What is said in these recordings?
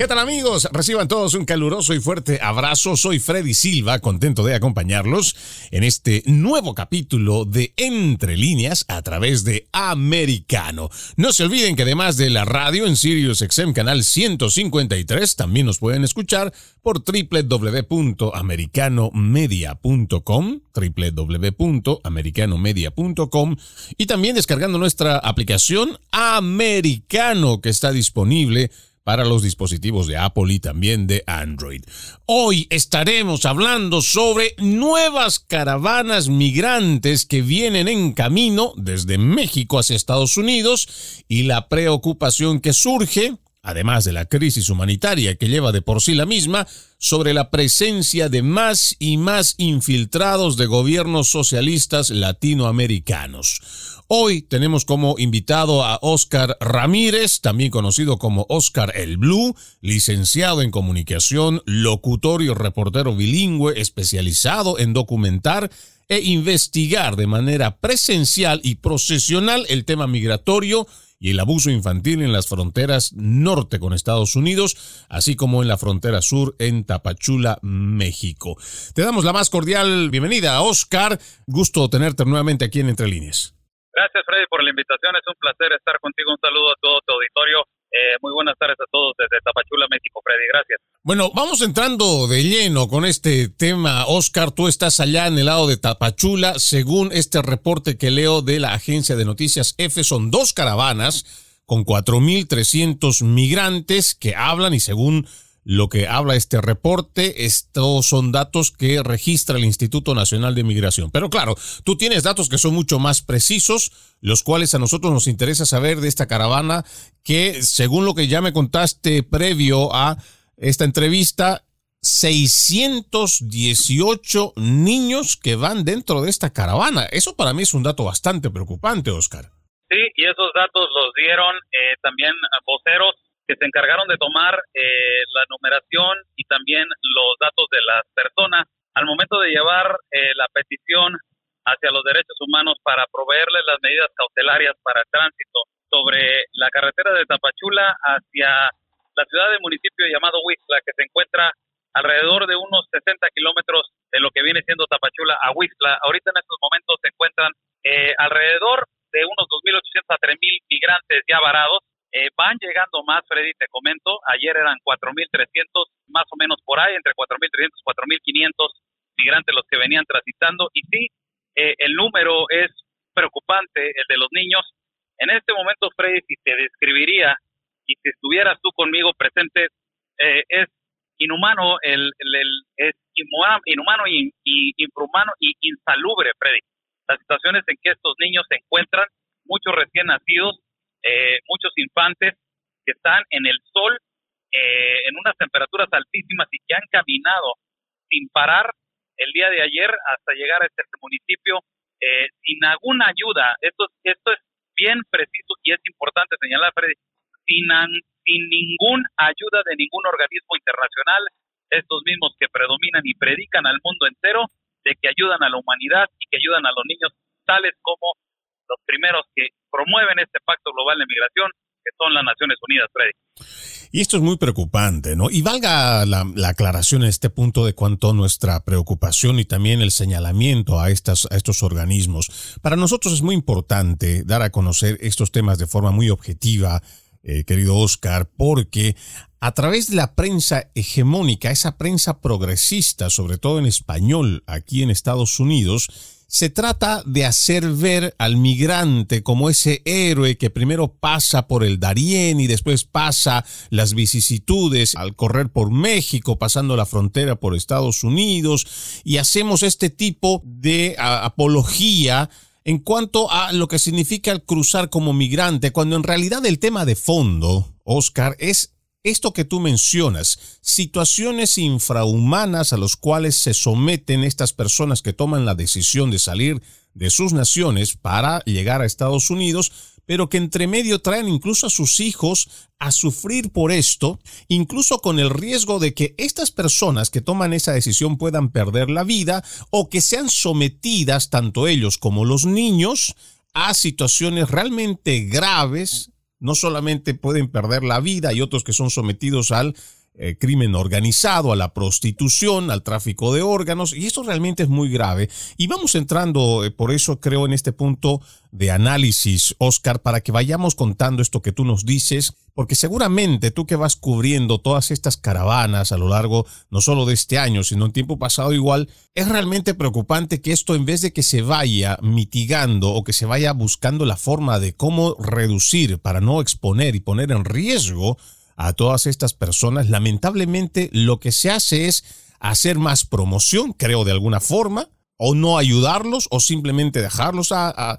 ¿Qué tal amigos? Reciban todos un caluroso y fuerte abrazo. Soy Freddy Silva, contento de acompañarlos en este nuevo capítulo de Entre líneas a través de Americano. No se olviden que además de la radio en Sirius XM canal 153, también nos pueden escuchar por www.americanomedia.com, www.americanomedia.com y también descargando nuestra aplicación Americano que está disponible para los dispositivos de Apple y también de Android. Hoy estaremos hablando sobre nuevas caravanas migrantes que vienen en camino desde México hacia Estados Unidos y la preocupación que surge además de la crisis humanitaria que lleva de por sí la misma, sobre la presencia de más y más infiltrados de gobiernos socialistas latinoamericanos. Hoy tenemos como invitado a Oscar Ramírez, también conocido como Oscar el Blue, licenciado en comunicación, locutor y reportero bilingüe especializado en documentar e investigar de manera presencial y procesional el tema migratorio y el abuso infantil en las fronteras norte con Estados Unidos, así como en la frontera sur en Tapachula, México. Te damos la más cordial bienvenida, Oscar. Gusto tenerte nuevamente aquí en Entre Líneas. Gracias, Freddy, por la invitación. Es un placer estar contigo. Un saludo a todo tu auditorio eh, muy buenas tardes a todos desde Tapachula, México, Freddy. Gracias. Bueno, vamos entrando de lleno con este tema. Oscar, tú estás allá en el lado de Tapachula. Según este reporte que leo de la agencia de noticias F, son dos caravanas con 4.300 migrantes que hablan y según lo que habla este reporte. Estos son datos que registra el Instituto Nacional de Migración. Pero claro, tú tienes datos que son mucho más precisos, los cuales a nosotros nos interesa saber de esta caravana que, según lo que ya me contaste previo a esta entrevista, 618 niños que van dentro de esta caravana. Eso para mí es un dato bastante preocupante, Oscar. Sí, y esos datos los dieron eh, también voceros que se encargaron de tomar eh, la numeración y también los datos de las personas al momento de llevar eh, la petición hacia los derechos humanos para proveerles las medidas cautelarias para el tránsito sobre la carretera de Tapachula hacia la ciudad de municipio llamado Huixla, que se encuentra alrededor de unos 60 kilómetros de lo que viene siendo Tapachula a Huixla. Ahorita en estos momentos se encuentran eh, alrededor de unos 2.800 a 3.000 migrantes ya varados eh, van llegando más, Freddy, te comento. Ayer eran 4.300, más o menos por ahí, entre 4.300 y 4.500 migrantes los que venían transitando. Y sí, eh, el número es preocupante, el de los niños. En este momento, Freddy, si te describiría y si estuvieras tú conmigo presente, eh, es inhumano, el, es inhumano y, y infrahumano y insalubre, Freddy. Las situaciones en que estos niños se encuentran, muchos recién nacidos, eh, muchos infantes que están en el sol eh, en unas temperaturas altísimas y que han caminado sin parar el día de ayer hasta llegar a este municipio eh, sin alguna ayuda. Esto, esto es bien preciso y es importante señalar, Freddy, sin, sin ninguna ayuda de ningún organismo internacional, estos mismos que predominan y predican al mundo entero de que ayudan a la humanidad y que ayudan a los niños, tales como los primeros que promueven este pacto global de migración, que son las Naciones Unidas, Freddy. Y esto es muy preocupante, ¿no? Y valga la, aclaración en este punto de cuanto nuestra preocupación y también el señalamiento a, estas, a estos organismos. Para nosotros es muy importante dar a conocer estos temas de forma muy objetiva, eh, querido Oscar, porque a través de la prensa hegemónica, esa prensa progresista, sobre todo en español aquí en Estados Unidos, se trata de hacer ver al migrante como ese héroe que primero pasa por el Darién y después pasa las vicisitudes al correr por México, pasando la frontera por Estados Unidos, y hacemos este tipo de apología en cuanto a lo que significa el cruzar como migrante, cuando en realidad el tema de fondo, Oscar, es esto que tú mencionas, situaciones infrahumanas a los cuales se someten estas personas que toman la decisión de salir de sus naciones para llegar a Estados Unidos, pero que entre medio traen incluso a sus hijos a sufrir por esto, incluso con el riesgo de que estas personas que toman esa decisión puedan perder la vida o que sean sometidas, tanto ellos como los niños, a situaciones realmente graves. No solamente pueden perder la vida, hay otros que son sometidos al eh, crimen organizado, a la prostitución, al tráfico de órganos, y esto realmente es muy grave. Y vamos entrando, eh, por eso creo, en este punto de análisis, Oscar, para que vayamos contando esto que tú nos dices, porque seguramente tú que vas cubriendo todas estas caravanas a lo largo no solo de este año, sino en tiempo pasado igual, es realmente preocupante que esto en vez de que se vaya mitigando o que se vaya buscando la forma de cómo reducir para no exponer y poner en riesgo a todas estas personas, lamentablemente lo que se hace es hacer más promoción, creo de alguna forma, o no ayudarlos, o simplemente dejarlos a,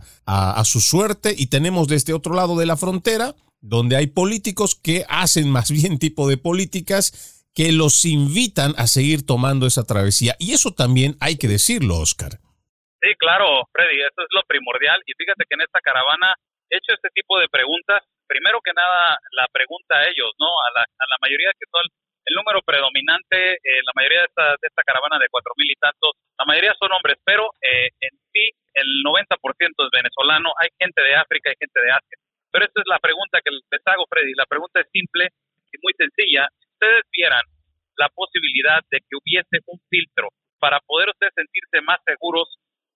su suerte. Y tenemos desde otro lado de la frontera, donde hay políticos que hacen más bien tipo de políticas que los invitan a seguir tomando esa travesía. Y eso también hay que decirlo, Oscar. Sí, claro, Freddy, eso es lo primordial. Y fíjate que en esta caravana he hecho este tipo de preguntas primero que nada la pregunta a ellos, ¿no? A la, a la mayoría que son el número predominante, eh, la mayoría de esta, de esta caravana de cuatro mil y tantos, la mayoría son hombres, pero eh, en sí el 90% es venezolano, hay gente de África, hay gente de Asia. Pero esta es la pregunta que les hago, Freddy. La pregunta es simple y muy sencilla. Si ustedes vieran la posibilidad de que hubiese un filtro para poder ustedes sentirse más seguros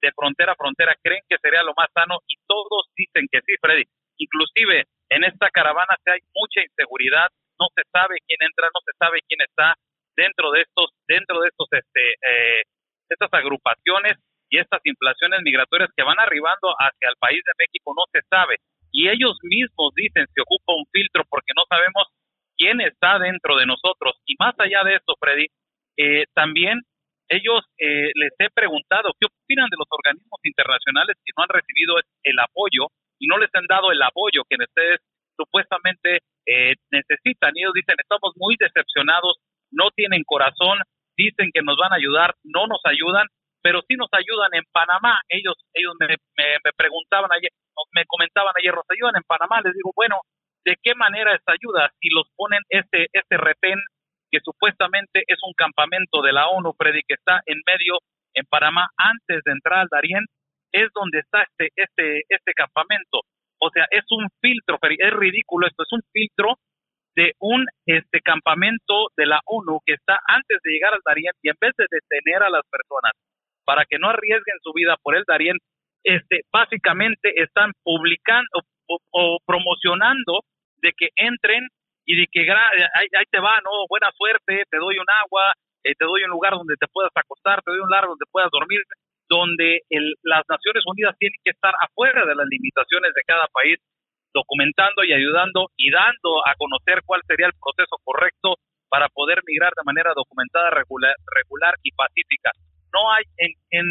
de frontera a frontera, ¿creen que sería lo más sano? Y todos dicen que sí, Freddy. Inclusive en esta caravana hay mucha inseguridad, no se sabe quién entra, no se sabe quién está dentro de estos, dentro de estos, este, eh, estas agrupaciones y estas inflaciones migratorias que van arribando hacia el país de México no se sabe. Y ellos mismos dicen se ocupa un filtro porque no sabemos quién está dentro de nosotros. Y más allá de esto, Freddy, eh, también ellos eh, les he preguntado qué opinan de los organismos internacionales que no han recibido el apoyo y no les han dado el apoyo que ustedes supuestamente eh, necesitan. Y ellos dicen, estamos muy decepcionados, no tienen corazón, dicen que nos van a ayudar, no nos ayudan, pero sí nos ayudan en Panamá. Ellos ellos me, me, preguntaban ayer, me comentaban ayer, ¿nos ayudan en Panamá? Les digo, bueno, ¿de qué manera esta ayuda? Si los ponen este, este retén que supuestamente es un campamento de la ONU, Freddy, que está en medio en Panamá antes de entrar al Darién, es donde está este, este, este campamento. O sea, es un filtro, es ridículo esto, es un filtro de un este campamento de la ONU que está antes de llegar al Darién y en vez de detener a las personas para que no arriesguen su vida por el Darién, este, básicamente están publicando o, promocionando de que entren y de que ahí, ahí, te va, no, buena suerte, te doy un agua, eh, te doy un lugar donde te puedas acostar, te doy un lugar donde puedas dormir, donde las Naciones Unidas tienen que estar afuera de las limitaciones de cada país, documentando y ayudando y dando a conocer cuál sería el proceso correcto para poder migrar de manera documentada, regular, regular y pacífica. No hay en, en,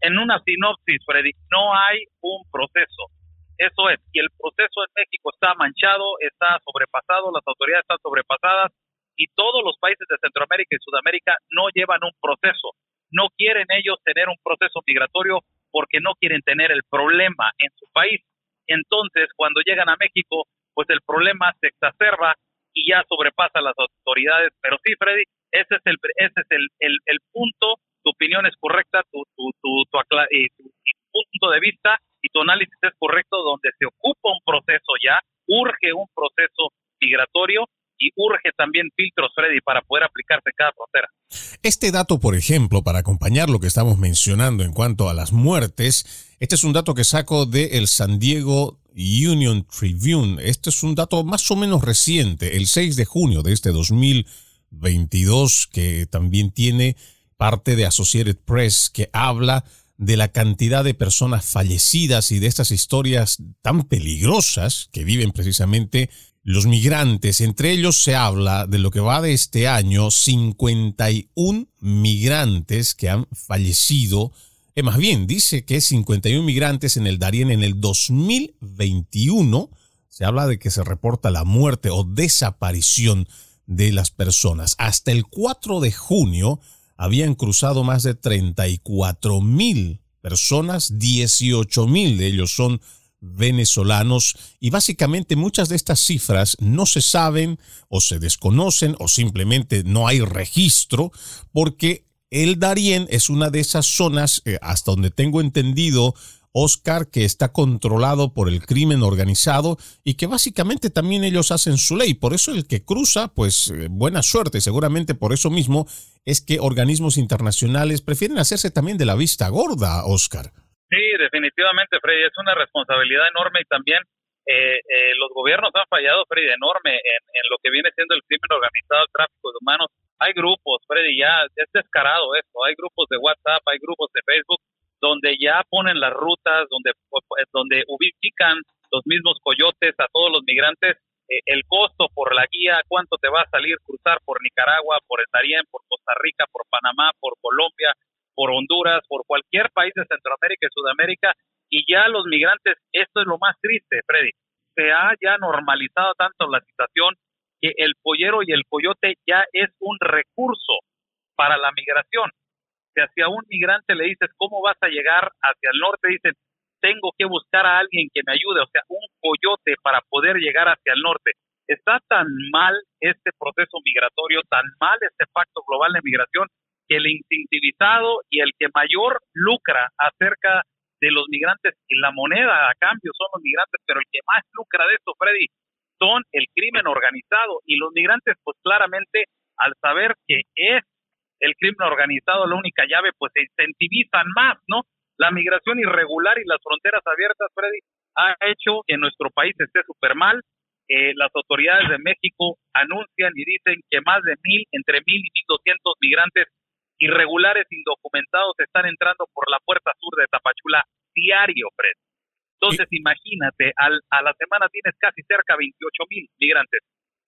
en una sinopsis, Freddy, no hay un proceso. Eso es, y el proceso en México está manchado, está sobrepasado, las autoridades están sobrepasadas y todos los países de Centroamérica y Sudamérica no llevan un proceso no quieren ellos tener un proceso migratorio porque no quieren tener el problema en su país. Entonces, cuando llegan a México, pues el problema se exacerba y ya sobrepasa las autoridades. Pero sí, Freddy, ese es el, ese es el, el, punto, tu opinión es correcta, tu, tu, tu, tu, punto de vista y tu análisis es correcto, donde se ocupa un proceso ya, urge un proceso migratorio y urge también filtros, Freddy, para poder aplicarse en cada frontera. Este dato, por ejemplo, para acompañar lo que estamos mencionando en cuanto a las muertes, este es un dato que saco de el San Diego Union Tribune. Este es un dato más o menos reciente, el 6 de junio de este 2022, que también tiene parte de Associated Press, que habla de la cantidad de personas fallecidas y de estas historias tan peligrosas que viven precisamente los migrantes. Entre ellos se habla de lo que va de este año, 51 migrantes que han fallecido. Eh, más bien, dice que 51 migrantes en el Darién en el 2021. Se habla de que se reporta la muerte o desaparición de las personas. Hasta el 4 de junio habían cruzado más de 34 mil personas, 18 mil de ellos son venezolanos y básicamente muchas de estas cifras no se saben o se desconocen o simplemente no hay registro porque el Darién es una de esas zonas, eh, hasta donde tengo entendido, Oscar, que está controlado por el crimen organizado y que básicamente también ellos hacen su ley. Por eso el que cruza, pues eh, buena suerte. Seguramente por eso mismo es que organismos internacionales prefieren hacerse también de la vista gorda, Oscar. Sí, definitivamente, Freddy, es una responsabilidad enorme y también eh, eh, los gobiernos han fallado, Freddy, enorme en, lo que viene siendo el crimen organizado, el tráfico de humanos. Hay grupos, Freddy, ya es descarado esto, hay grupos de WhatsApp, hay grupos de Facebook donde ya ponen las rutas, donde, donde ubican los mismos coyotes a todos los migrantes, eh, el costo por la guía, cuánto te va a salir cruzar por Nicaragua, por el por Costa Rica, por Panamá, por Colombia, por Honduras, por cualquier país de Centroamérica y Sudamérica, y ya los migrantes, esto es lo más triste, Freddy, se ha ya normalizado tanto la situación que el pollero y el coyote ya es un recurso para la migración. Si hacia un migrante le dices cómo vas a llegar hacia el norte, dicen, tengo que buscar a alguien que me ayude, o sea, un coyote para poder llegar hacia el norte. Está tan mal este proceso migratorio, tan mal este pacto global de migración, el incentivizado y el que mayor lucra acerca de los migrantes y la moneda a cambio son los migrantes, pero el que más lucra de esto, Freddy, son el crimen organizado y los migrantes, pues claramente, al saber que es el crimen organizado la única llave, pues se incentivizan más, ¿no? La migración irregular y las fronteras abiertas, Freddy, ha hecho que nuestro país esté súper mal. Eh, las autoridades de México anuncian y dicen que más de mil, entre mil y mil doscientos migrantes irregulares indocumentados están entrando por la puerta sur de Tapachula diario, Fred. Entonces, imagínate, al, a la semana tienes casi cerca de 28 mil migrantes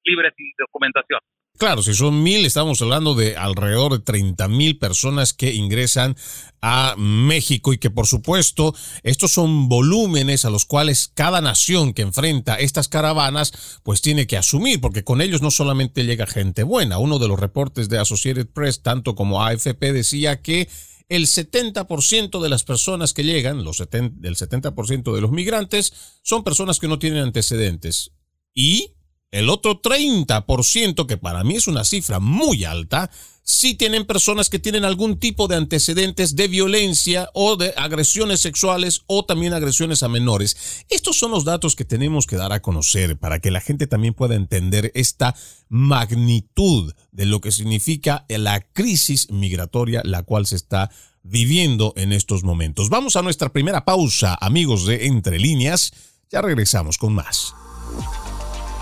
libres sin documentación. Claro, si son mil, estamos hablando de alrededor de 30 mil personas que ingresan a México y que por supuesto estos son volúmenes a los cuales cada nación que enfrenta estas caravanas pues tiene que asumir, porque con ellos no solamente llega gente buena. Uno de los reportes de Associated Press, tanto como AFP, decía que el 70% de las personas que llegan, los el 70% de los migrantes, son personas que no tienen antecedentes. Y el otro 30%, que para mí es una cifra muy alta, sí tienen personas que tienen algún tipo de antecedentes de violencia o de agresiones sexuales o también agresiones a menores. Estos son los datos que tenemos que dar a conocer para que la gente también pueda entender esta magnitud de lo que significa la crisis migratoria la cual se está viviendo en estos momentos. Vamos a nuestra primera pausa, amigos de Entre Líneas. Ya regresamos con más.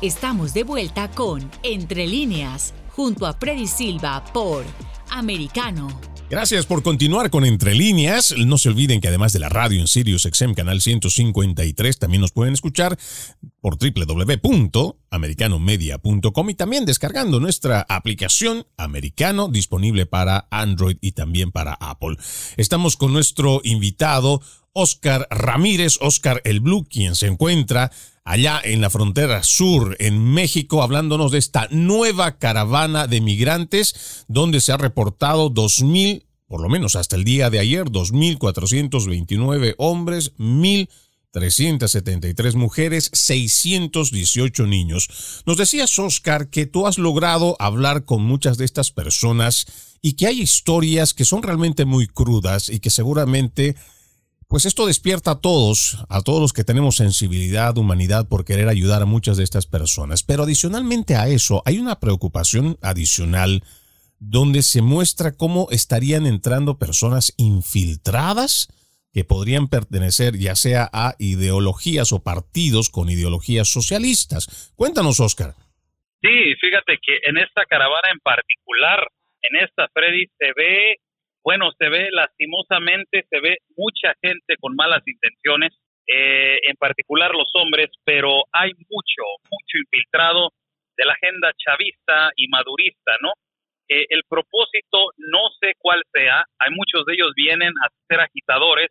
Estamos de vuelta con Entre líneas, junto a Freddy Silva por Americano. Gracias por continuar con Entre Líneas. No se olviden que además de la radio en Sirius XM Canal 153, también nos pueden escuchar por www.americanomedia.com y también descargando nuestra aplicación Americano disponible para Android y también para Apple. Estamos con nuestro invitado Oscar Ramírez, Oscar el Blue, quien se encuentra allá en la frontera sur, en México, hablándonos de esta nueva caravana de migrantes, donde se ha reportado 2.000, por lo menos hasta el día de ayer, 2.429 hombres, 1.373 mujeres, 618 niños. Nos decías, Oscar, que tú has logrado hablar con muchas de estas personas y que hay historias que son realmente muy crudas y que seguramente pues esto despierta a todos, a todos los que tenemos sensibilidad, humanidad por querer ayudar a muchas de estas personas. Pero adicionalmente a eso, hay una preocupación adicional donde se muestra cómo estarían entrando personas infiltradas que podrían pertenecer ya sea a ideologías o partidos con ideologías socialistas. Cuéntanos, Oscar. Sí, fíjate que en esta caravana en particular, en esta Freddy, se ve bueno, se ve lastimosamente, se ve mucha gente con malas intenciones, eh, en particular los hombres, pero hay mucho, mucho infiltrado de la agenda chavista y madurista, ¿no? Eh, el propósito no sé cuál sea, hay muchos de ellos vienen a ser agitadores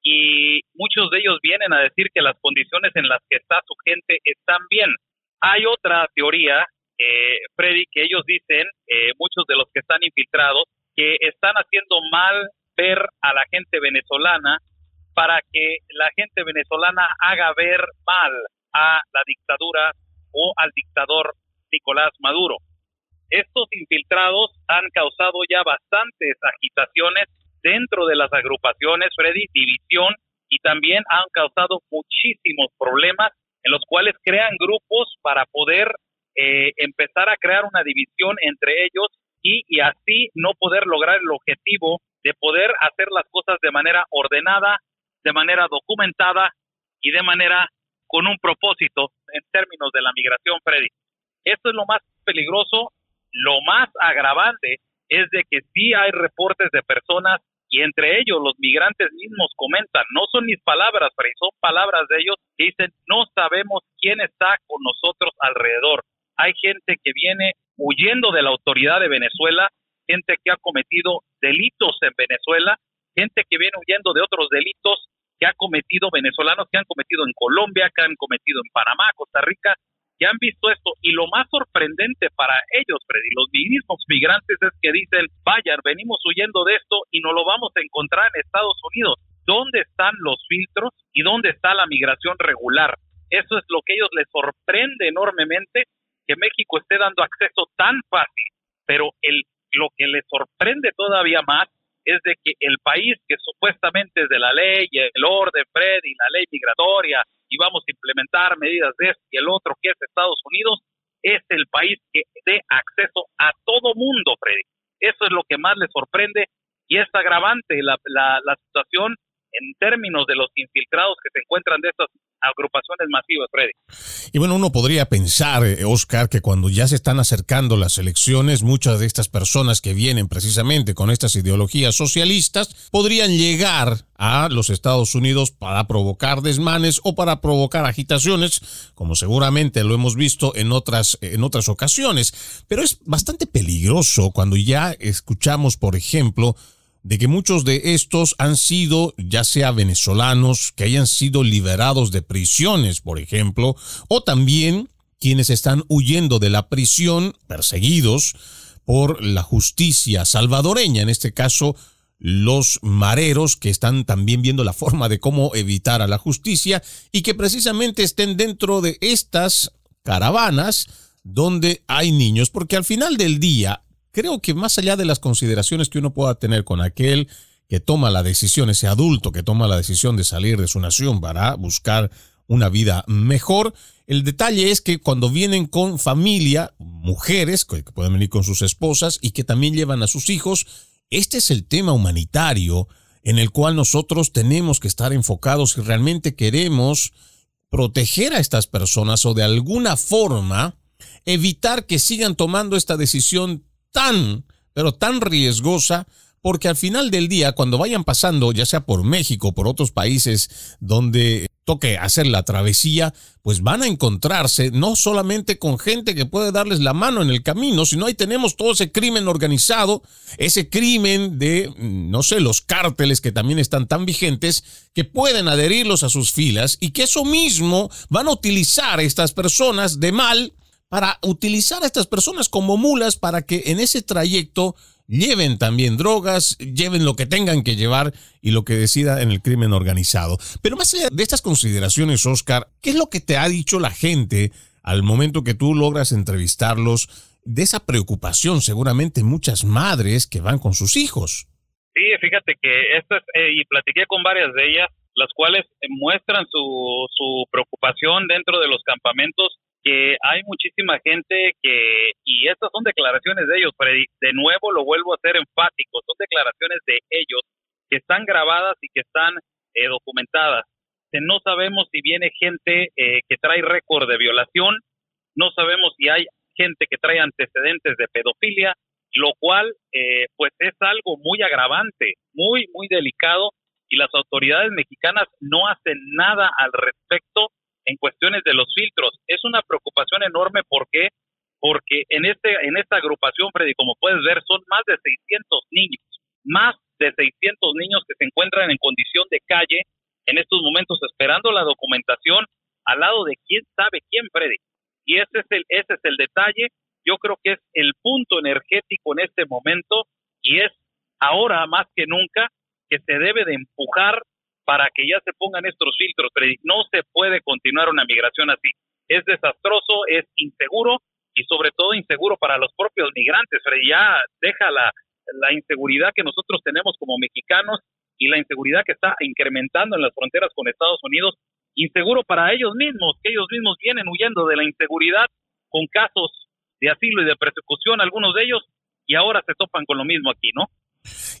y muchos de ellos vienen a decir que las condiciones en las que está su gente están bien. Hay otra teoría, eh, Freddy, que ellos dicen, muchos de los que están infiltrados, que están haciendo mal ver a la gente venezolana para que la gente venezolana haga ver mal a la dictadura o al dictador Nicolás Maduro. Estos infiltrados han causado ya bastantes agitaciones dentro de las agrupaciones, Freddy, división, y también han causado muchísimos problemas en los cuales crean grupos para poder eh, empezar a crear una división entre ellos y, así no poder lograr el objetivo de poder hacer las cosas de manera ordenada, de manera documentada y de manera con un propósito en términos de la migración, Freddy. Esto es lo más peligroso, lo más agravante es de que sí hay reportes de personas y entre ellos los migrantes mismos comentan, no son mis palabras, Freddy, son palabras de ellos que dicen, no sabemos quién está con nosotros alrededor. Hay gente que viene huyendo de la autoridad de Venezuela, gente que ha cometido delitos en Venezuela, gente que viene huyendo de otros delitos que ha cometido venezolanos, que han cometido en Colombia, que han cometido en Panamá, Costa Rica, que han visto esto. Y lo más sorprendente para ellos, Freddy, los mismos migrantes, es que dicen, vayan, venimos huyendo de esto y no lo vamos a encontrar en Estados Unidos. ¿Dónde están los filtros y dónde está la migración regular? Eso es lo que ellos les sorprende enormemente que México esté dando acceso tan fácil, pero el, lo que le sorprende todavía más es de que el país que supuestamente es de la ley, el orden, Fred, y la ley migratoria, y vamos a implementar medidas de este y el otro, que es Estados Unidos, es el país que dé acceso a todo mundo, Freddy. Eso es lo que más le sorprende y es agravante la, la, la situación en términos de los infiltrados que se encuentran de estas agrupaciones masivas, Freddy. Y bueno, uno podría pensar, eh, Oscar, que cuando ya se están acercando las elecciones, muchas de estas personas que vienen precisamente con estas ideologías socialistas podrían llegar a los Estados Unidos para provocar desmanes o para provocar agitaciones, como seguramente lo hemos visto en otras, en otras ocasiones. Pero es bastante peligroso cuando ya escuchamos, por ejemplo, de que muchos de estos han sido ya sea venezolanos que hayan sido liberados de prisiones, por ejemplo, o también quienes están huyendo de la prisión, perseguidos por la justicia salvadoreña, en este caso los mareros que están también viendo la forma de cómo evitar a la justicia y que precisamente estén dentro de estas caravanas donde hay niños, porque al final del día, creo que más allá de las consideraciones que uno pueda tener con aquel que toma la decisión, ese adulto que toma la decisión de salir de su nación para buscar una vida mejor, el detalle es que cuando vienen con familia, mujeres que pueden venir con sus esposas y que también llevan a sus hijos, este es el tema humanitario en el cual nosotros tenemos que estar enfocados si realmente queremos proteger a estas personas o de alguna forma evitar que sigan tomando esta decisión tan, pero tan riesgosa porque al final del día, cuando vayan pasando, ya sea por México por otros países donde toque hacer la travesía, pues van a encontrarse no solamente con gente que puede darles la mano en el camino, sino ahí tenemos todo ese crimen organizado, ese crimen de, no sé, los cárteles que también están tan vigentes, que pueden adherirlos a sus filas y que eso mismo van a utilizar estas personas de mal para utilizar a estas personas como mulas para que en ese trayecto lleven también drogas, lleven lo que tengan que llevar y lo que decida en el crimen organizado. Pero más allá de estas consideraciones, Oscar, ¿qué es lo que te ha dicho la gente al momento que tú logras entrevistarlos de esa preocupación? Seguramente muchas madres que van con sus hijos. Sí, fíjate que esto es, eh, y platiqué con varias de ellas, las cuales muestran su, su preocupación dentro de los campamentos que hay muchísima gente que, y estas son declaraciones de ellos, Freddy, de nuevo lo vuelvo a ser enfático, son declaraciones de ellos que están grabadas y que están eh, documentadas. No sabemos si viene gente eh, que trae récord de violación, no sabemos si hay gente que trae antecedentes de pedofilia, lo cual eh, pues es algo muy agravante, muy, muy delicado y las autoridades mexicanas no hacen nada al respecto en cuestiones de los filtros. Es una preocupación enorme porque porque en este en esta agrupación, Freddy, como puedes ver, son más de 600 niños, más de 600 niños que se encuentran en condición de calle en estos momentos esperando la documentación al lado de quién sabe quién, Freddy. Y ese es el ese es el detalle. Yo creo que es el punto energético en este momento y es ahora más que nunca que se debe de empujar para que ya se pongan estos filtros, Freddy. No se puede continuar una migración así. Es desastroso, es inseguro y sobre todo inseguro para los propios migrantes, Freddy. Ya deja la, la inseguridad que nosotros tenemos como mexicanos y la inseguridad que está incrementando en las fronteras con Estados Unidos. Inseguro para ellos mismos, que ellos mismos vienen huyendo de la inseguridad con casos de asilo y de persecución, algunos de ellos, y ahora se topan con lo mismo aquí, ¿no?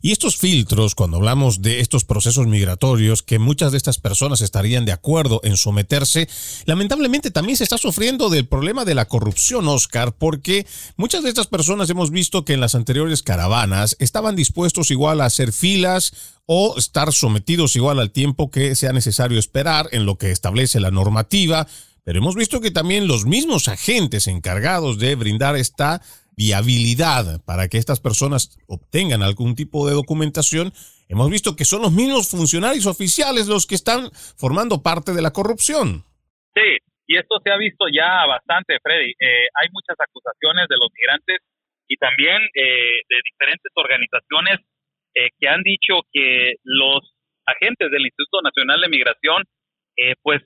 Y estos filtros, cuando hablamos de estos procesos migratorios, que muchas de estas personas estarían de acuerdo en someterse, lamentablemente también se está sufriendo del problema de la corrupción, Oscar, porque muchas de estas personas hemos visto que en las anteriores caravanas estaban dispuestos igual a hacer filas o estar sometidos igual al tiempo que sea necesario esperar en lo que establece la normativa, pero hemos visto que también los mismos agentes encargados de brindar esta viabilidad para que estas personas obtengan algún tipo de documentación, hemos visto que son los mismos funcionarios oficiales los que están formando parte de la corrupción. Sí, y esto se ha visto ya bastante, Freddy. Eh, hay muchas acusaciones de los migrantes y también eh, de diferentes organizaciones eh, que han dicho que los agentes del Instituto Nacional de Migración, pues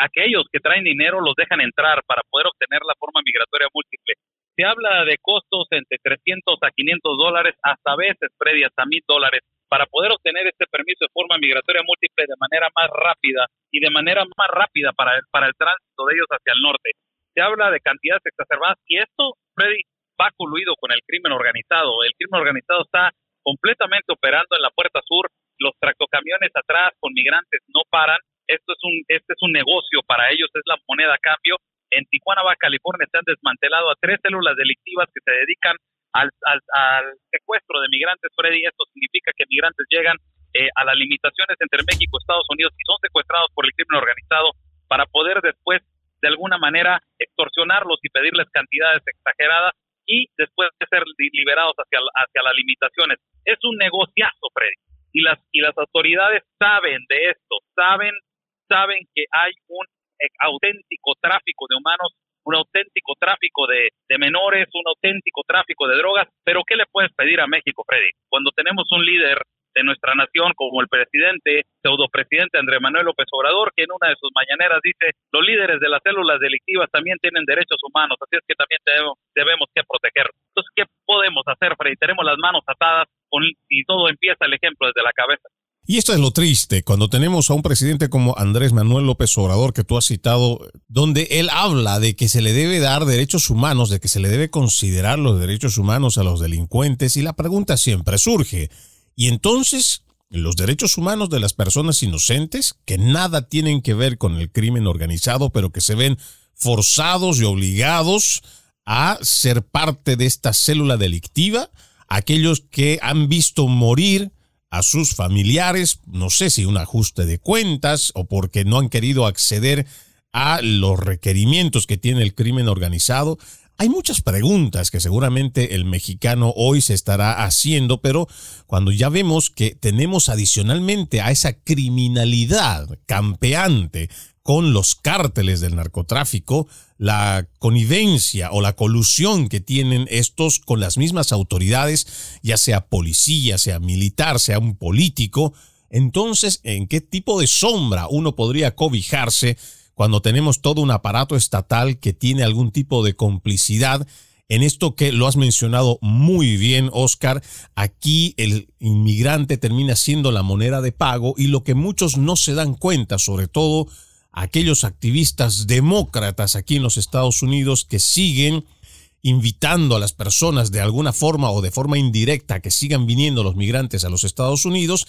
aquellos que traen dinero los dejan entrar para poder obtener la forma migratoria múltiple se habla de costos entre 300 a 500 dólares, hasta veces, Freddy, hasta 1000 dólares, para poder obtener este permiso de forma migratoria múltiple de manera más rápida y de manera más rápida para el, para el tránsito de ellos hacia el norte. Se habla de cantidades exacerbadas y esto, Freddy, va coluido con el crimen organizado. El crimen organizado está completamente operando en la puerta sur, los tractocamiones atrás con migrantes no paran. Esto es un, este es un negocio para ellos, es la moneda a cambio en Tijuana, Baja California, se han desmantelado a tres células delictivas que se dedican al, secuestro de migrantes, Freddy. Esto significa que migrantes llegan eh, a las limitaciones entre México y Estados Unidos y son secuestrados por el crimen organizado para poder después, de alguna manera, extorsionarlos y pedirles cantidades exageradas y después de ser liberados hacia, hacia las limitaciones. Es un negociazo, Freddy. Y las, y las autoridades saben de esto, saben, saben que hay un auténtico tráfico de humanos, un auténtico tráfico de, menores, un auténtico tráfico de drogas. Pero ¿qué le puedes pedir a México, Freddy? Cuando tenemos un líder de nuestra nación, como el presidente, pseudopresidente Andrés Manuel López Obrador, que en una de sus mañaneras dice, los líderes de las células delictivas también tienen derechos humanos, así es que también debemos, debemos que proteger. Entonces, ¿qué podemos hacer, Freddy? Tenemos las manos atadas y todo empieza el ejemplo desde la cabeza. Y esto es lo triste, cuando tenemos a un presidente como Andrés Manuel López Obrador, que tú has citado, donde él habla de que se le debe dar derechos humanos, de que se le debe considerar los derechos humanos a los delincuentes, y la pregunta siempre surge, ¿y entonces los derechos humanos de las personas inocentes, que nada tienen que ver con el crimen organizado, pero que se ven forzados y obligados a ser parte de esta célula delictiva? Aquellos que han visto morir a sus familiares, no sé si un ajuste de cuentas o porque no han querido acceder a los requerimientos que tiene el crimen organizado. Hay muchas preguntas que seguramente el mexicano hoy se estará haciendo, pero cuando ya vemos que tenemos adicionalmente a esa criminalidad campeante con los cárteles del narcotráfico, la connivencia o la colusión que tienen estos con las mismas autoridades, ya sea policía, sea militar, sea un político, entonces, ¿en qué tipo de sombra uno podría cobijarse cuando tenemos todo un aparato estatal que tiene algún tipo de complicidad en esto que lo has mencionado muy bien, Oscar, aquí el inmigrante termina siendo la moneda de pago y lo que muchos no se dan cuenta, sobre todo aquellos activistas demócratas aquí en los Estados Unidos que siguen invitando a las personas de alguna forma o de forma indirecta que sigan viniendo los migrantes a los Estados Unidos,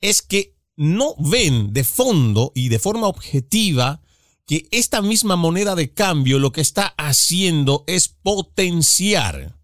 es que no ven de fondo y de forma objetiva que esta misma moneda de cambio lo que está haciendo es potenciar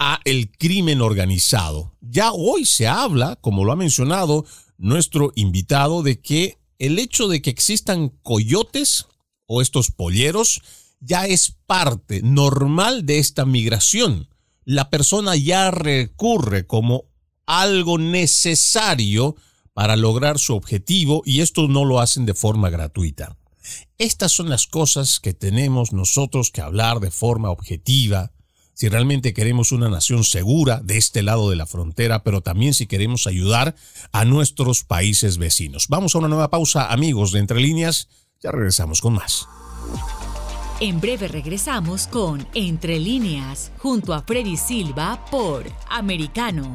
a el crimen organizado. Ya hoy se habla, como lo ha mencionado nuestro invitado, de que el hecho de que existan coyotes o estos polleros ya es parte normal de esta migración. La persona ya recurre como algo necesario para lograr su objetivo y esto no lo hacen de forma gratuita. Estas son las cosas que tenemos nosotros que hablar de forma objetiva, si realmente queremos una nación segura de este lado de la frontera, pero también si queremos ayudar a nuestros países vecinos. Vamos a una nueva pausa, amigos de Entre Líneas. Ya regresamos con más. En breve regresamos con Entre Líneas, junto a Freddy Silva por Americano.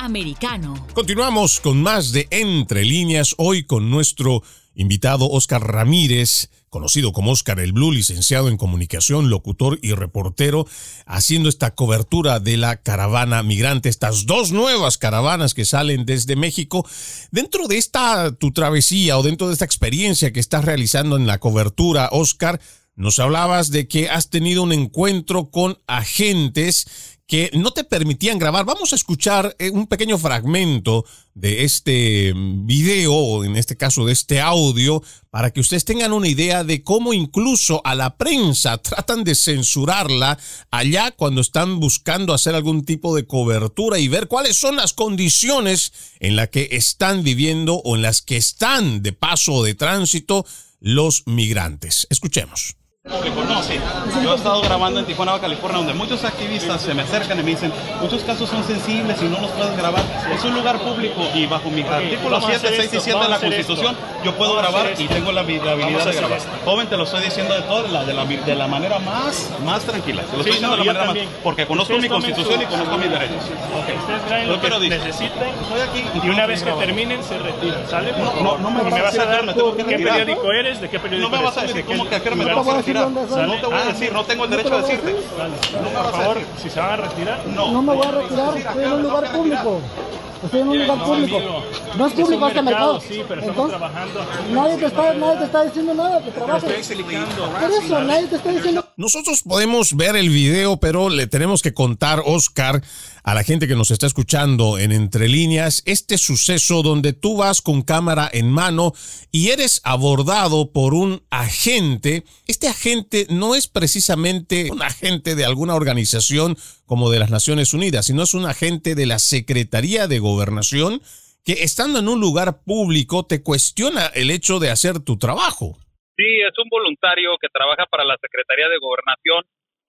Americano. Continuamos con más de Entre líneas, hoy con nuestro invitado Oscar Ramírez, conocido como Oscar el Blue, licenciado en comunicación, locutor y reportero, haciendo esta cobertura de la caravana migrante, estas dos nuevas caravanas que salen desde México. Dentro de esta tu travesía o dentro de esta experiencia que estás realizando en la cobertura, Oscar, nos hablabas de que has tenido un encuentro con agentes que no te permitían grabar. Vamos a escuchar eh, un pequeño fragmento de este video, o en este caso de este audio, para que ustedes tengan una idea de cómo incluso a la prensa tratan de censurarla allá cuando están buscando hacer algún tipo de cobertura y ver cuáles son las condiciones en las que están viviendo o en las que están de paso o de tránsito los migrantes. Escuchemos. No, sí. Yo he estado grabando en Tijuana, California, donde muchos activistas se me acercan y me dicen, muchos casos son sensibles y no los puedes grabar. Es un lugar público y bajo mi artículo 7, 6 y 7 de la Constitución yo puedo grabar y tengo la, habilidad de grabar. Joven, te lo estoy diciendo de todo, la, de, la, de la manera más, más tranquila. Te lo estoy diciendo de la manera más, porque conozco mi Constitución y conozco mis derechos. Okay. Ustedes traen lo que necesiten estoy aquí y una vez que terminen se retiran, ¿sale? No, no, no me, vas a dar qué periódico eres, de qué periódico No me vas a decir cómo que a qué me vas a retirar. No te voy a decir, no tengo el derecho a decirte. Por favor, si se van a retirar. No. No me voy a retirar, estoy en un lugar público. Estoy en un lugar público. No es público este mercado. Sí, pero estamos trabajando. Nadie te, está, nadie te está diciendo nada que trabajes. Por eso, nadie te está diciendo. Nosotros podemos ver el video, pero le tenemos que contar, Oscar, a la gente que nos está escuchando en Entre Líneas, este suceso donde tú vas con cámara en mano y eres abordado por un agente. Este agente no es precisamente un agente de alguna organización como de las Naciones Unidas, sino es un agente de la Secretaría de Gobernación que estando en un lugar público te cuestiona el hecho de hacer tu trabajo. Sí, es un voluntario que trabaja para la Secretaría de Gobernación,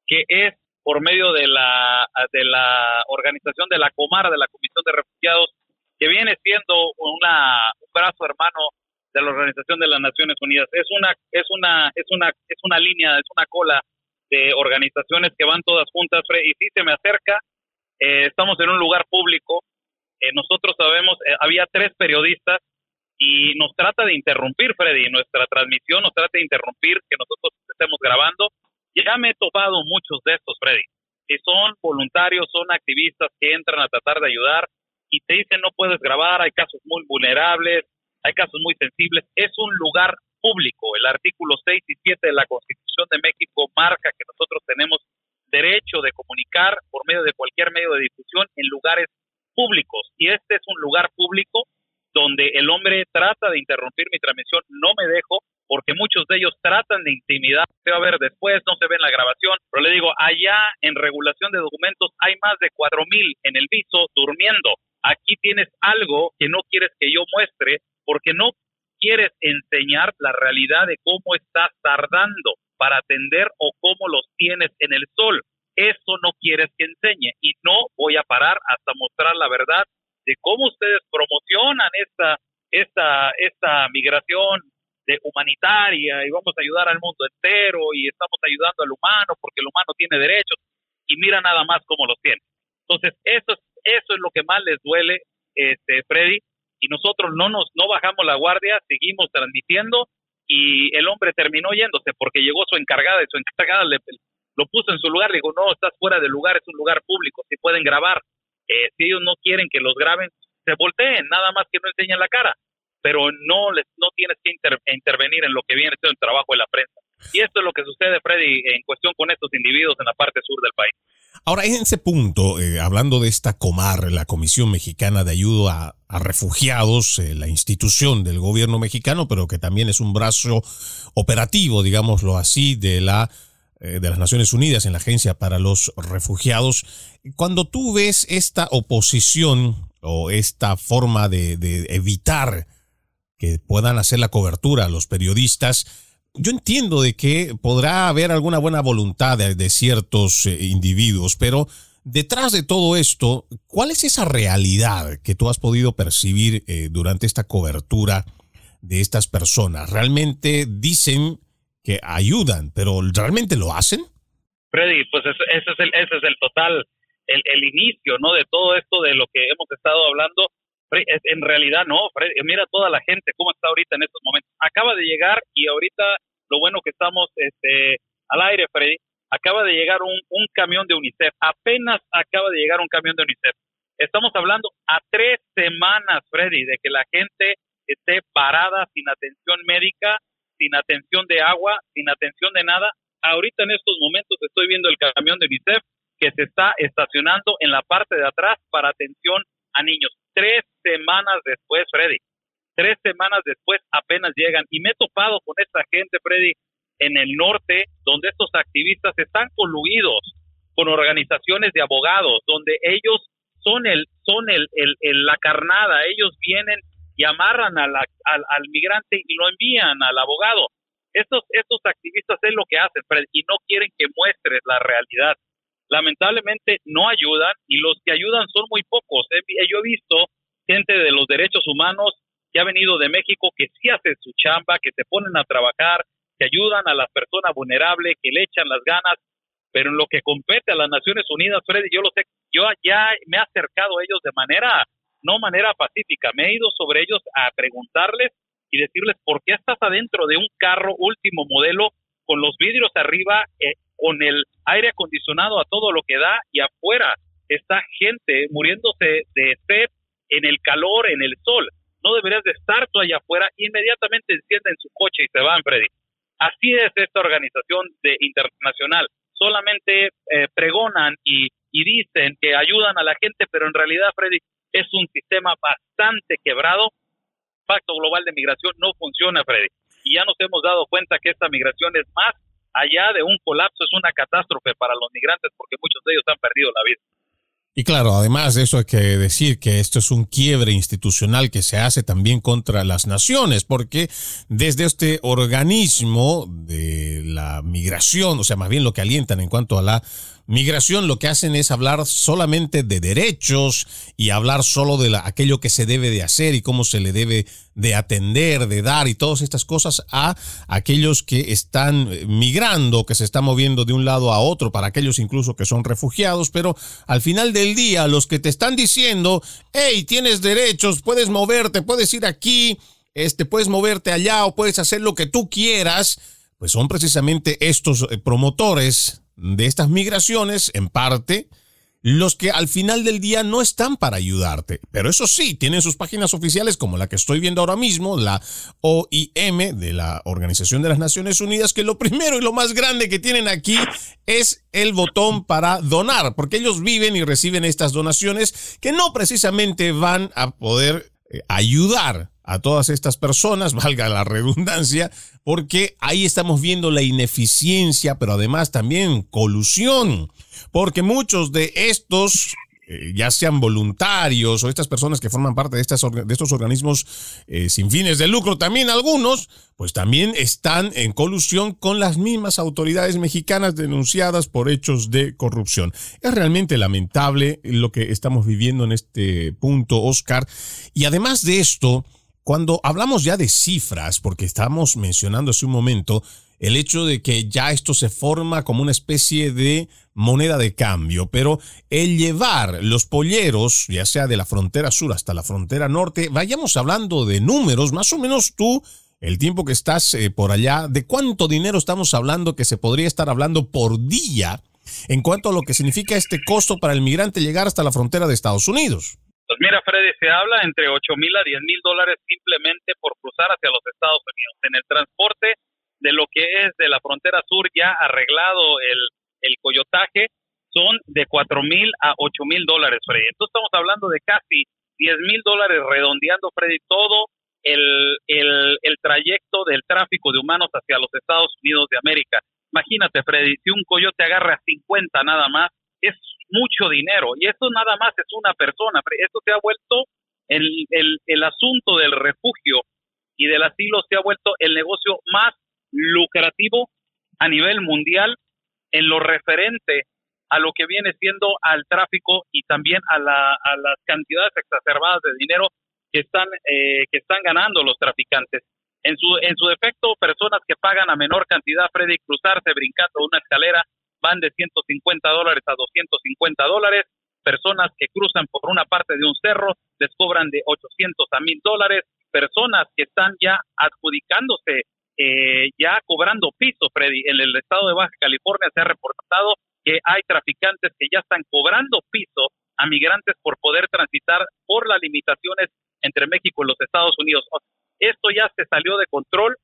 que es por medio de la, de la organización de la Comara, de la Comisión de Refugiados, que viene siendo una, un brazo hermano de la Organización de las Naciones Unidas. Es una, es una, es una, es una línea, es una cola de organizaciones que van todas juntas, y si se me acerca, eh, estamos en un lugar público, eh, nosotros sabemos, eh, había tres periodistas y nos trata de interrumpir, Freddy, nuestra transmisión nos trata de interrumpir que nosotros estemos grabando. Ya me he topado muchos de estos, Freddy, que son voluntarios, son activistas que entran a tratar de ayudar y te dicen no puedes grabar, hay casos muy vulnerables, hay casos muy sensibles. Es un lugar público. El artículo 6 y 7 de la Constitución de México marca que nosotros tenemos derecho de comunicar por medio de cualquier medio de difusión en lugares públicos. Y este es un lugar público donde el hombre trata de interrumpir mi transmisión, no me dejo, porque muchos de ellos tratan de intimidar, se va a ver después, no se ve en la grabación, pero le digo, allá en regulación de documentos hay más de cuatro mil en el piso durmiendo. Aquí tienes algo que no quieres que yo muestre porque no quieres enseñar la realidad de cómo estás tardando para atender o cómo los tienes en el sol. Eso no quieres que enseñe y no voy a parar hasta mostrar la verdad de cómo ustedes promocionan esta, esta, esta migración de humanitaria y vamos a ayudar al mundo entero y estamos ayudando al humano porque el humano tiene derechos y mira nada más cómo los tiene. Entonces, eso es, eso es lo que más les duele, este, Freddy, y nosotros no nos, no bajamos la guardia, seguimos transmitiendo y el hombre terminó yéndose porque llegó su encargada y su encargada le, lo puso en su lugar, le dijo, no, estás fuera del lugar, es un lugar público, si pueden grabar. Eh, si ellos no quieren que los graben, se volteen, nada más que no enseñen la cara, pero no les, no tienes que intervenir en lo que viene siendo el trabajo de la prensa. Y esto es lo que sucede, Freddy, en cuestión con estos individuos en la parte sur del país. Ahora, en ese punto, eh, hablando de esta Comar, la Comisión Mexicana de Ayuda a, Refugiados, eh, la institución del gobierno mexicano, pero que también es un brazo operativo, digámoslo así, de la eh, de las Naciones Unidas en la Agencia para los Refugiados. Cuando tú ves esta oposición o esta forma de, de evitar que puedan hacer la cobertura los periodistas, yo entiendo de que podrá haber alguna buena voluntad de, ciertos eh, individuos, pero detrás de todo esto, ¿cuál es esa realidad que tú has podido percibir eh, durante esta cobertura de estas personas? ¿Realmente dicen que ayudan, pero realmente lo hacen? Freddy, pues ese, es, el, ese es el total, el, el inicio, ¿no? De todo esto de lo que hemos estado hablando en realidad no, mira toda la gente cómo está ahorita en estos momentos. Acaba de llegar y ahorita lo bueno que estamos este, al aire, Freddy, acaba de llegar un, un camión de UNICEF, apenas acaba de llegar un camión de UNICEF. Estamos hablando a tres semanas, Freddy, de que la gente esté parada sin atención médica, sin atención de agua, sin atención de nada. Ahorita en estos momentos estoy viendo el camión de UNICEF que se está estacionando en la parte de atrás para atención a niños. Tres semanas después, Freddy, tres semanas después apenas llegan. Y me he topado con esta gente, Freddy, en el norte, donde estos activistas están coluidos con organizaciones de abogados, donde ellos son el, son el, el, la carnada, ellos vienen y amarran al, al, migrante y lo envían al abogado. Estos, estos activistas es lo que hacen, Freddy, y no quieren que muestres la realidad lamentablemente no ayudan y los que ayudan son muy pocos. Yo he visto gente de los derechos humanos que ha venido de México que sí hacen su chamba, que se ponen a trabajar, que ayudan a las personas vulnerables, que le echan las ganas, pero en lo que compete a las Naciones Unidas, Freddy, yo lo sé, yo ya me he acercado a ellos de manera, no manera pacífica, me he ido sobre ellos a preguntarles y decirles por qué estás adentro de un carro último modelo con los vidrios arriba eh, con el aire acondicionado a todo lo que da y afuera está gente muriéndose de sed en el calor, en el sol. No deberías de estar tú allá afuera, inmediatamente encienden su coche y se van, Freddy. Así es esta organización de internacional. Solamente eh, pregonan y, y dicen que ayudan a la gente, pero en realidad, Freddy, es un sistema bastante quebrado. Pacto Global de Migración no funciona, Freddy. Y ya nos hemos dado cuenta que esta migración es más allá de un colapso, es una catástrofe para los migrantes porque muchos de ellos han perdido la vida. Y claro, además de eso hay que decir que esto es un quiebre institucional que se hace también contra las naciones, porque desde este organismo de la migración, o sea, más bien lo que alientan en cuanto a la migración lo que hacen es hablar solamente de derechos y hablar solo de aquello que se debe de hacer y cómo se le debe de atender, de dar y todas estas cosas a aquellos que están migrando, que se están moviendo de un lado a otro, para aquellos incluso que son refugiados, pero al final del día los que te están diciendo, hey, tienes derechos, puedes moverte, puedes ir aquí, este, puedes moverte allá o puedes hacer lo que tú quieras, pues son precisamente estos eh, promotores de estas migraciones, en parte, los que al final del día no están para ayudarte. Pero eso sí, tienen sus páginas oficiales como la que estoy viendo ahora mismo, la OIM de la Organización de las Naciones Unidas, que lo primero y lo más grande que tienen aquí es el botón para donar, porque ellos viven y reciben estas donaciones que no precisamente van a poder eh, ayudar a todas estas personas, valga la redundancia, porque ahí estamos viendo la ineficiencia, pero además también colusión, porque muchos de estos eh, ya sean voluntarios o estas personas que forman parte de, estas, de estos organismos eh, sin fines de lucro, también algunos, pues también están en colusión con las mismas autoridades mexicanas denunciadas por hechos de corrupción. Es realmente lamentable lo que estamos viviendo en este punto, Oscar. Y además de esto, cuando hablamos ya de cifras, porque estamos mencionando hace un momento el hecho de que ya esto se forma como una especie de moneda de cambio, pero el llevar los polleros, ya sea de la frontera sur hasta la frontera norte, vayamos hablando de números, más o menos tú, el tiempo que estás eh, por allá, de cuánto dinero estamos hablando que se podría estar hablando por día en cuanto a lo que significa este costo para el migrante llegar hasta la frontera de Estados Unidos. Pues mira, Freddy, se habla entre 8 mil a 10 mil dólares simplemente por cruzar hacia los Estados Unidos. En el transporte de lo que es de la frontera sur ya arreglado el, el coyotaje, son de 4 mil a 8 mil dólares, Freddy. Entonces estamos hablando de casi 10 mil dólares redondeando, Freddy, todo el, el, el trayecto del tráfico de humanos hacia los Estados Unidos de América. Imagínate, Freddy, si un coyote agarra 50 nada más, es mucho dinero. Y esto nada más es una persona. Esto se ha vuelto el, el, el asunto del refugio y del asilo se ha vuelto el negocio más lucrativo a nivel mundial en lo referente a lo que viene siendo al tráfico y también a, la, a las cantidades exacerbadas de dinero que están eh, que están ganando los traficantes. En su en su defecto, personas que pagan a menor cantidad, Freddy, cruzarse brincando una escalera van de 150 dólares a 250 dólares. Personas que cruzan por una parte de un cerro les cobran de 800 a 1000 dólares. Personas que están ya adjudicándose, eh, ya cobrando piso, Freddy. En el estado de Baja California se ha reportado que hay traficantes que ya están cobrando piso a migrantes por poder transitar por las limitaciones entre México y los Estados Unidos. Esto ya se salió de control,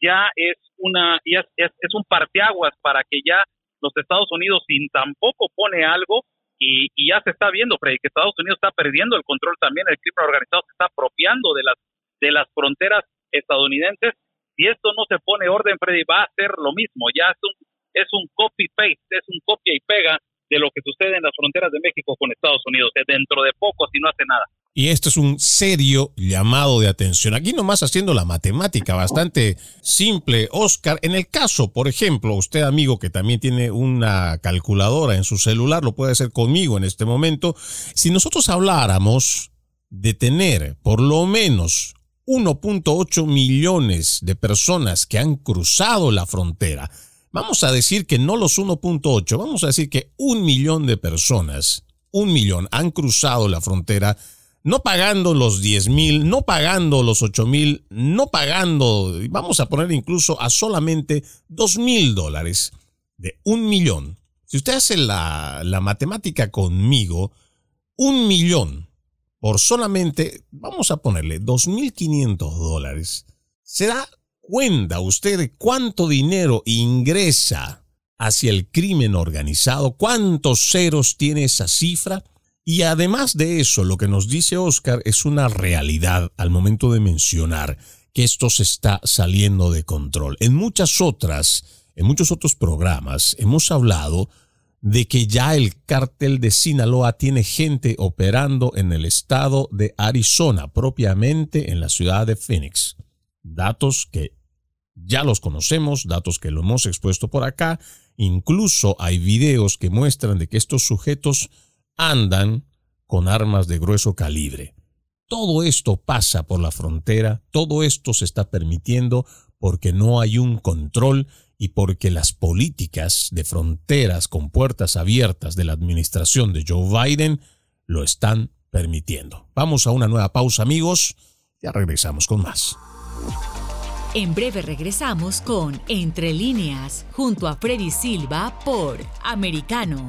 ya es una ya es, es un parteaguas para que ya los Estados Unidos tampoco pone algo y, ya se está viendo, Freddy, que Estados Unidos está perdiendo el control también, el crimen organizado se está apropiando de las de las fronteras estadounidenses. Si esto no se pone orden, Freddy, va a ser lo mismo. Ya es un es un copy paste, es un copia y pega de lo que sucede en las fronteras de México con Estados Unidos, dentro de poco si no hace nada. Y esto es un serio llamado de atención. Aquí nomás haciendo la matemática bastante simple, Oscar. En el caso, por ejemplo, usted amigo que también tiene una calculadora en su celular, lo puede hacer conmigo en este momento. Si nosotros habláramos de tener por lo menos 1.8 millones de personas que han cruzado la frontera, Vamos a decir que no los 1.8, vamos a decir que un millón de personas, un millón, han cruzado la frontera, no pagando los 10 mil, no pagando los 8 mil, no pagando, vamos a poner incluso a solamente 2 mil dólares de un millón. Si usted hace la, la matemática conmigo, un millón por solamente, vamos a ponerle 2.500 dólares, será cuenta usted de cuánto dinero ingresa hacia el crimen organizado? ¿Cuántos ceros tiene esa cifra? Y además de eso, lo que nos dice Oscar es una realidad al momento de mencionar que esto se está saliendo de control. En muchas otras, en muchos otros programas hemos hablado de que ya el cártel de Sinaloa tiene gente operando en el estado de Arizona, propiamente en la ciudad de Phoenix. Datos que ya los conocemos, datos que lo hemos expuesto por acá. Incluso hay videos que muestran de que estos sujetos andan con armas de grueso calibre. Todo esto pasa por la frontera, todo esto se está permitiendo porque no hay un control y porque las políticas de fronteras con puertas abiertas de la administración de Joe Biden lo están permitiendo. Vamos a una nueva pausa amigos, ya regresamos con más. En breve regresamos con Entre líneas, junto a Freddy Silva por Americano.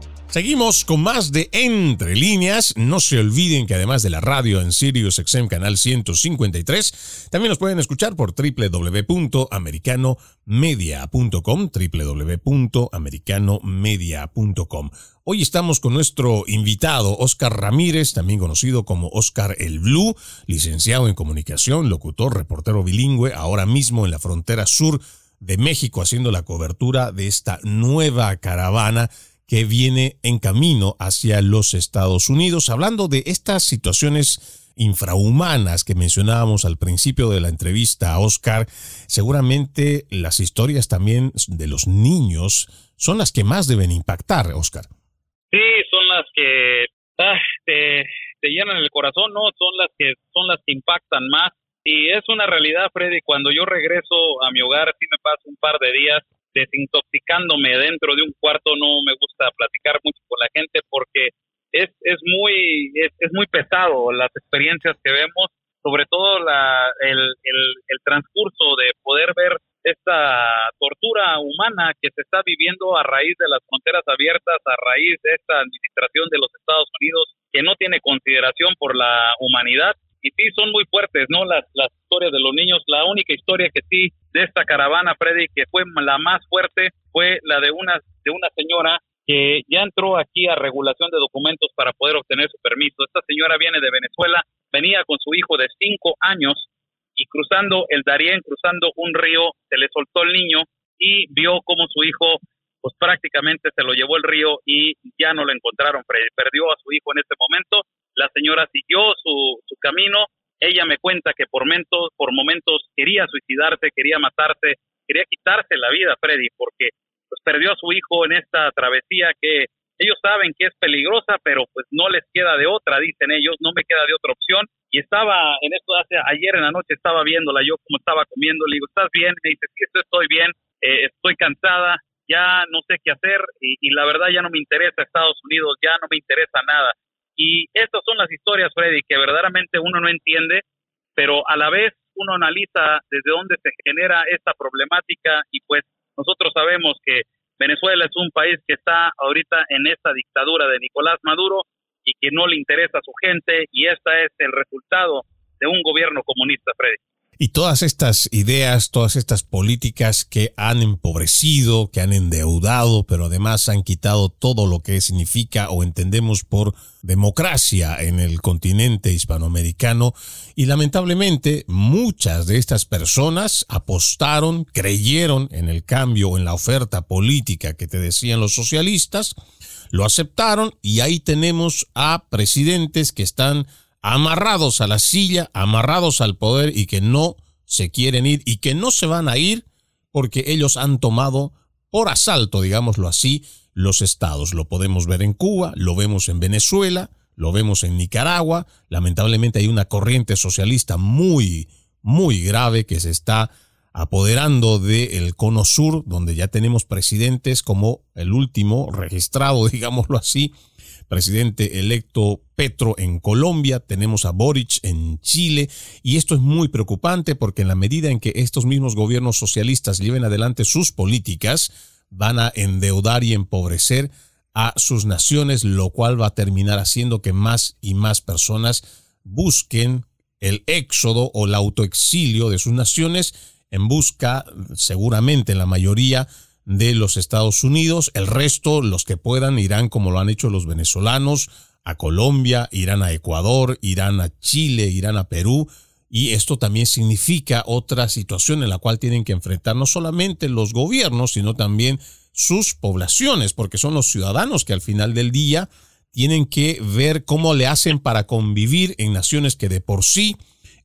Seguimos con más de Entre líneas. No se olviden que además de la radio en Sirius XM canal 153, también nos pueden escuchar por www.americanomedia.com, www.americanomedia.com. Hoy estamos con nuestro invitado Oscar Ramírez, también conocido como Oscar el Blue, licenciado en comunicación, locutor, reportero bilingüe, ahora mismo en la frontera sur de México haciendo la cobertura de esta nueva caravana que viene en camino hacia los Estados Unidos, hablando de estas situaciones infrahumanas que mencionábamos al principio de la entrevista a Oscar, seguramente las historias también de los niños son las que más deben impactar, Oscar. Sí, son las que ah, te, llenan el corazón, ¿no? Son las que son las que impactan más. Y es una realidad, Freddy, cuando yo regreso a mi hogar, sí me paso un par de días desintoxicándome dentro de un cuarto, no me gusta platicar mucho con la gente porque es, es muy es, es muy pesado las experiencias que vemos, sobre todo la, el, el, el transcurso de poder ver esta tortura humana que se está viviendo a raíz de las fronteras abiertas, a raíz de esta administración de los Estados Unidos que no tiene consideración por la humanidad y sí son muy fuertes, ¿no? Las, las historias de los niños. La única historia que sí de esta caravana, Freddy, que fue la más fuerte, fue la de una, de una señora que ya entró aquí a regulación de documentos para poder obtener su permiso. Esta señora viene de Venezuela, venía con su hijo de cinco años y cruzando el Darién, cruzando un río, se le soltó el niño y vio cómo su hijo pues prácticamente se lo llevó el río y ya no lo encontraron, perdió a su hijo en ese momento la señora siguió su, camino. Ella me cuenta que por momentos, por momentos quería suicidarse, quería matarse, quería quitarse la vida, Freddy, porque pues perdió a su hijo en esta travesía que ellos saben que es peligrosa, pero pues no les queda de otra, dicen ellos, no me queda de otra opción. Y estaba en esto hace ayer en la noche estaba viéndola yo como estaba comiendo, le digo, ¿estás bien? Me dice, sí, estoy bien, eh, estoy cansada, ya no sé qué hacer y, y, la verdad ya no me interesa Estados Unidos, ya no me interesa nada. Y estas son las historias, Freddy, que verdaderamente uno no entiende, pero a la vez uno analiza desde dónde se genera esta problemática y pues nosotros sabemos que Venezuela es un país que está ahorita en esta dictadura de Nicolás Maduro y que no le interesa a su gente y este es el resultado de un gobierno comunista, Freddy. Y todas estas ideas, todas estas políticas que han empobrecido, que han endeudado, pero además han quitado todo lo que significa o entendemos por democracia en el continente hispanoamericano. Y lamentablemente muchas de estas personas apostaron, creyeron en el cambio, en la oferta política que te decían los socialistas, lo aceptaron y ahí tenemos a presidentes que están amarrados a la silla, amarrados al poder y que no se quieren ir y que no se van a ir porque ellos han tomado por asalto, digámoslo así, los estados. Lo podemos ver en Cuba, lo vemos en Venezuela, lo vemos en Nicaragua. Lamentablemente hay una corriente socialista muy, muy grave que se está apoderando del cono sur, donde ya tenemos presidentes como el último registrado, digámoslo así, presidente electo Petro en Colombia, tenemos a Boric en Chile, y esto es muy preocupante porque en la medida en que estos mismos gobiernos socialistas lleven adelante sus políticas, van a endeudar y empobrecer a sus naciones, lo cual va a terminar haciendo que más y más personas busquen el éxodo o el autoexilio de sus naciones en busca, seguramente en la mayoría, de los Estados Unidos. El resto, los que puedan, irán como lo han hecho los venezolanos, a Colombia, irán a Ecuador, irán a Chile, irán a Perú. Y esto también significa otra situación en la cual tienen que enfrentar no solamente los gobiernos, sino también sus poblaciones, porque son los ciudadanos que al final del día tienen que ver cómo le hacen para convivir en naciones que de por sí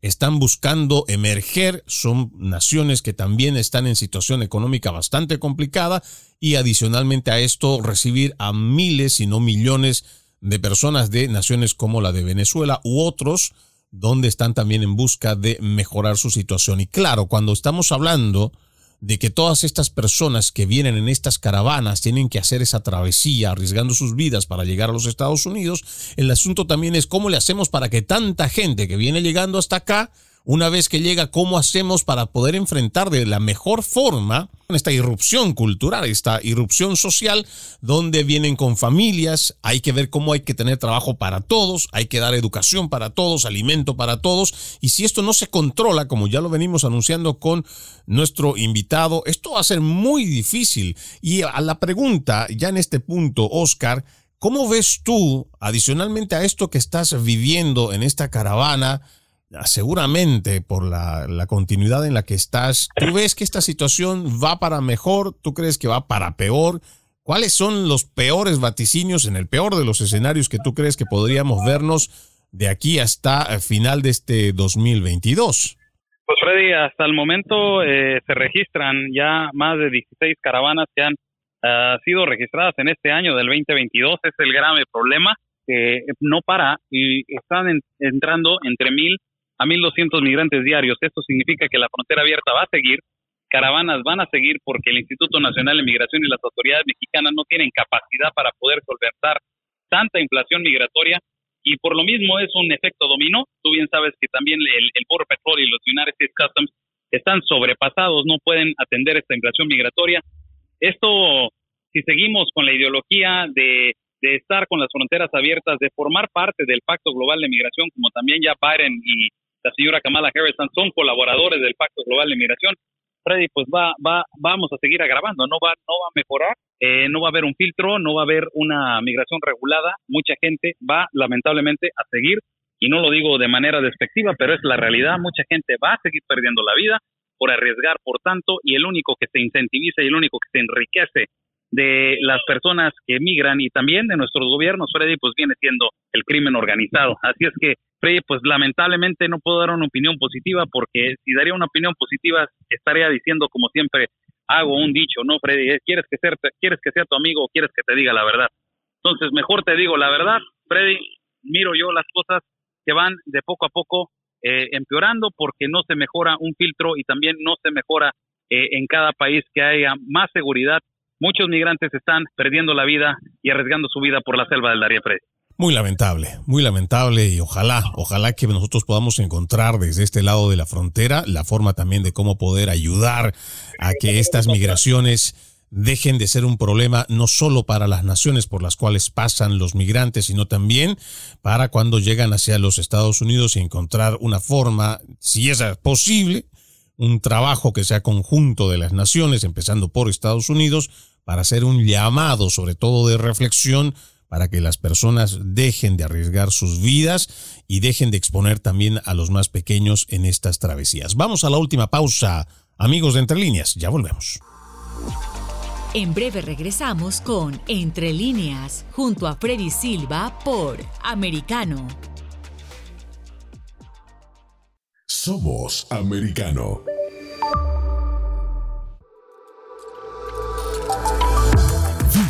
están buscando emerger, son naciones que también están en situación económica bastante complicada y adicionalmente a esto recibir a miles, si no millones de personas de naciones como la de Venezuela u otros, donde están también en busca de mejorar su situación. Y claro, cuando estamos hablando de que todas estas personas que vienen en estas caravanas tienen que hacer esa travesía arriesgando sus vidas para llegar a los Estados Unidos, el asunto también es cómo le hacemos para que tanta gente que viene llegando hasta acá una vez que llega, cómo hacemos para poder enfrentar de la mejor forma esta irrupción cultural, esta irrupción social, donde vienen con familias, hay que ver cómo hay que tener trabajo para todos, hay que dar educación para todos, alimento para todos, y si esto no se controla, como ya lo venimos anunciando con nuestro invitado, esto va a ser muy difícil. Y a la pregunta, ya en este punto, Oscar, ¿cómo ves tú, adicionalmente a esto que estás viviendo en esta caravana, seguramente por la, continuidad en la que estás, ¿tú ves que esta situación va para mejor? ¿Tú crees que va para peor? ¿Cuáles son los peores vaticinios en el peor de los escenarios que tú crees que podríamos vernos de aquí hasta el final de este 2022? Pues Freddy, hasta el momento eh, se registran ya más de 16 caravanas que han ah, sido registradas en este año del 2022. Es el grave problema que no para y están entrando entre mil a 1.200 migrantes diarios. Esto significa que la frontera abierta va a seguir, caravanas van a seguir porque el Instituto Nacional de Migración y las autoridades mexicanas no tienen capacidad para poder solventar tanta inflación migratoria y por lo mismo es un efecto dominó. Tú bien sabes que también el, el Border y los United States Customs están sobrepasados, no pueden atender esta inflación migratoria. Esto, si seguimos con la ideología de, de estar con las fronteras abiertas, de formar parte del Pacto Global de Migración, como también ya Biden y la señora Kamala Harris son colaboradores del Pacto Global de Migración, Freddy, pues va, va, vamos a seguir agravando, no va, no va a mejorar, eh, no va a haber un filtro, no va a haber una migración regulada, mucha gente va lamentablemente a seguir, y no lo digo de manera despectiva, pero es la realidad, mucha gente va a seguir perdiendo la vida por arriesgar por tanto, y el único que se incentiviza y el único que se enriquece de las personas que emigran y también de nuestros gobiernos, Freddy, pues viene siendo el crimen organizado. Así es que Freddy, pues lamentablemente no puedo dar una opinión positiva porque si daría una opinión positiva estaría diciendo como siempre hago un dicho, ¿no, Freddy? ¿Quieres que, ser, ¿Quieres que sea tu amigo o quieres que te diga la verdad? Entonces, mejor te digo la verdad, Freddy, miro yo las cosas que van de poco a poco eh, empeorando porque no se mejora un filtro y también no se mejora eh, en cada país que haya más seguridad. Muchos migrantes están perdiendo la vida y arriesgando su vida por la selva del Daría Freddy. Muy lamentable, muy lamentable y ojalá, ojalá que nosotros podamos encontrar desde este lado de la frontera la forma también de cómo poder ayudar a que estas migraciones dejen de ser un problema no solo para las naciones por las cuales pasan los migrantes, sino también para cuando llegan hacia los Estados Unidos y encontrar una forma, si es posible, un trabajo que sea conjunto de las naciones, empezando por Estados Unidos, para hacer un llamado sobre todo de reflexión para que las personas dejen de arriesgar sus vidas y dejen de exponer también a los más pequeños en estas travesías. Vamos a la última pausa, amigos de Entre Líneas, ya volvemos. En breve regresamos con Entre Líneas, junto a Freddy Silva por Americano. Somos Americano.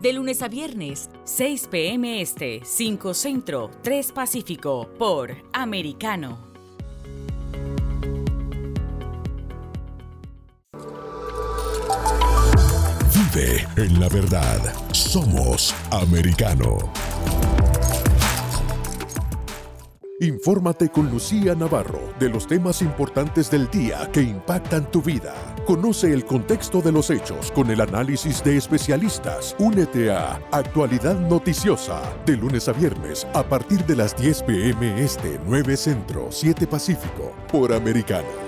De lunes a viernes, 6 p.m. Este, 5 Centro, 3 Pacífico, por Americano. Vive en la verdad. Somos Americano. Infórmate con Lucía Navarro de los temas importantes del día que impactan tu vida. Conoce el contexto de los hechos con el análisis de especialistas. Únete a Actualidad Noticiosa de lunes a viernes a partir de las 10 pm este 9 Centro 7 Pacífico por Americano.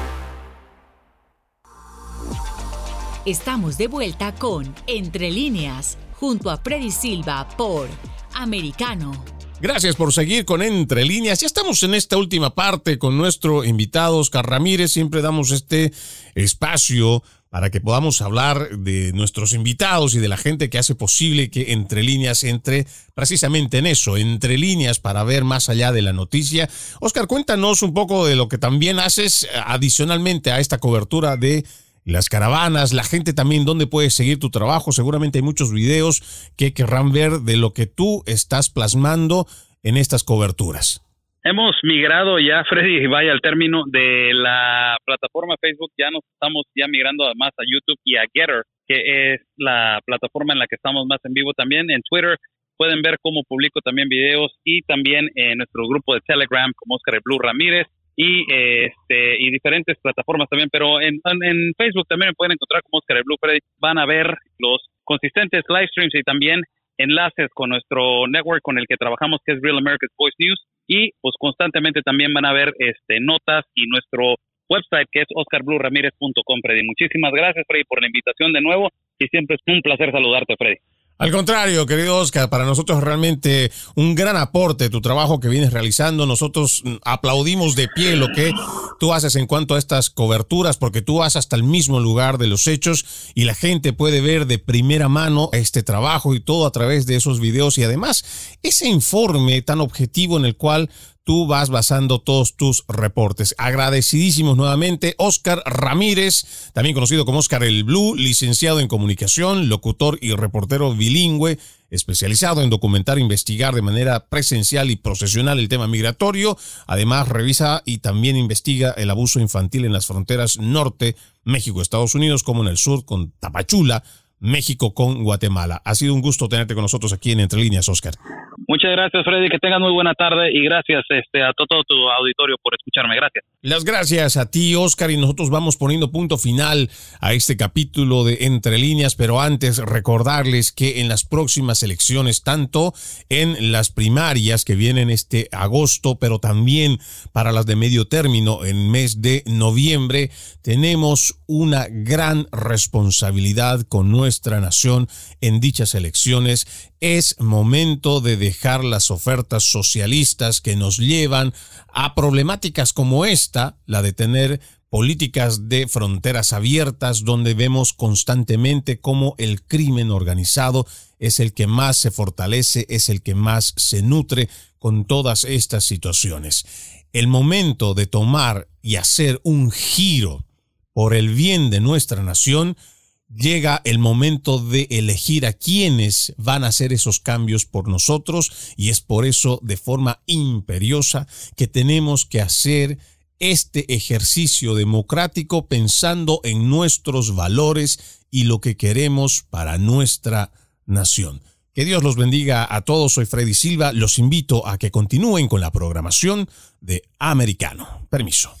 Estamos de vuelta con Entre líneas, junto a Freddy Silva por Americano. Gracias por seguir con Entre líneas. Ya estamos en esta última parte con nuestro invitado Oscar Ramírez. Siempre damos este espacio para que podamos hablar de nuestros invitados y de la gente que hace posible que Entre líneas entre precisamente en eso, entre líneas para ver más allá de la noticia. Oscar, cuéntanos un poco de lo que también haces adicionalmente a esta cobertura de las caravanas, la gente también, dónde puedes seguir tu trabajo. Seguramente hay muchos videos que querrán ver de lo que tú estás plasmando en estas coberturas. Hemos migrado ya, Freddy, vaya al término de la plataforma Facebook, ya nos estamos ya migrando además a YouTube y a Getter, que es la plataforma en la que estamos más en vivo también. En Twitter pueden ver cómo publico también videos y también en nuestro grupo de Telegram como Oscar Blue Ramírez y este y diferentes plataformas también, pero en, Facebook también me pueden encontrar como Oscar el Blue Freddy. Van a ver los consistentes live streams y también enlaces con nuestro network con el que trabajamos que es Real America's Voice News y pues constantemente también van a ver este notas y nuestro website que es oscarbluramírez.com Freddy. Muchísimas gracias Freddy por la invitación de nuevo y siempre es un placer saludarte Freddy. Al contrario, querido Oscar, para nosotros realmente un gran aporte tu trabajo que vienes realizando. Nosotros mm, aplaudimos de pie lo que tú haces en cuanto a estas coberturas, porque tú vas hasta el mismo lugar de los hechos y la gente puede ver de primera mano este trabajo y todo a través de esos videos y además ese informe tan objetivo en el cual tú vas basando todos tus reportes. Agradecidísimos nuevamente, Oscar Ramírez, también conocido como Oscar el Blue, licenciado en comunicación, locutor y reportero bilingüe, especializado en documentar e investigar de manera presencial y profesional el tema migratorio. Además, revisa y también investiga el abuso infantil en las fronteras norte, México, Estados Unidos, como en el sur con Tapachula, México con Guatemala. Ha sido un gusto tenerte con nosotros aquí en Entre Líneas, Oscar. Muchas gracias, Freddy. Que tengas muy buena tarde y gracias este, a todo, tu auditorio por escucharme. Gracias. Las gracias a ti, Oscar, y nosotros vamos poniendo punto final a este capítulo de Entre Líneas, pero antes recordarles que en las próximas elecciones, tanto en las primarias que vienen este agosto, pero también para las de medio término en mes de noviembre, tenemos una gran responsabilidad con nuestra nación en dichas elecciones es momento de dejar las ofertas socialistas que nos llevan a problemáticas como esta, la de tener políticas de fronteras abiertas donde vemos constantemente cómo el crimen organizado es el que más se fortalece, es el que más se nutre con todas estas situaciones. el momento de tomar y hacer un giro por el bien de nuestra nación, llega el momento de elegir a quienes van a hacer esos cambios por nosotros y es por eso de forma imperiosa que tenemos que hacer este ejercicio democrático pensando en nuestros valores y lo que queremos para nuestra nación. Que Dios los bendiga a todos. Soy Freddy Silva. Los invito a que continúen con la programación de Americano. Permiso.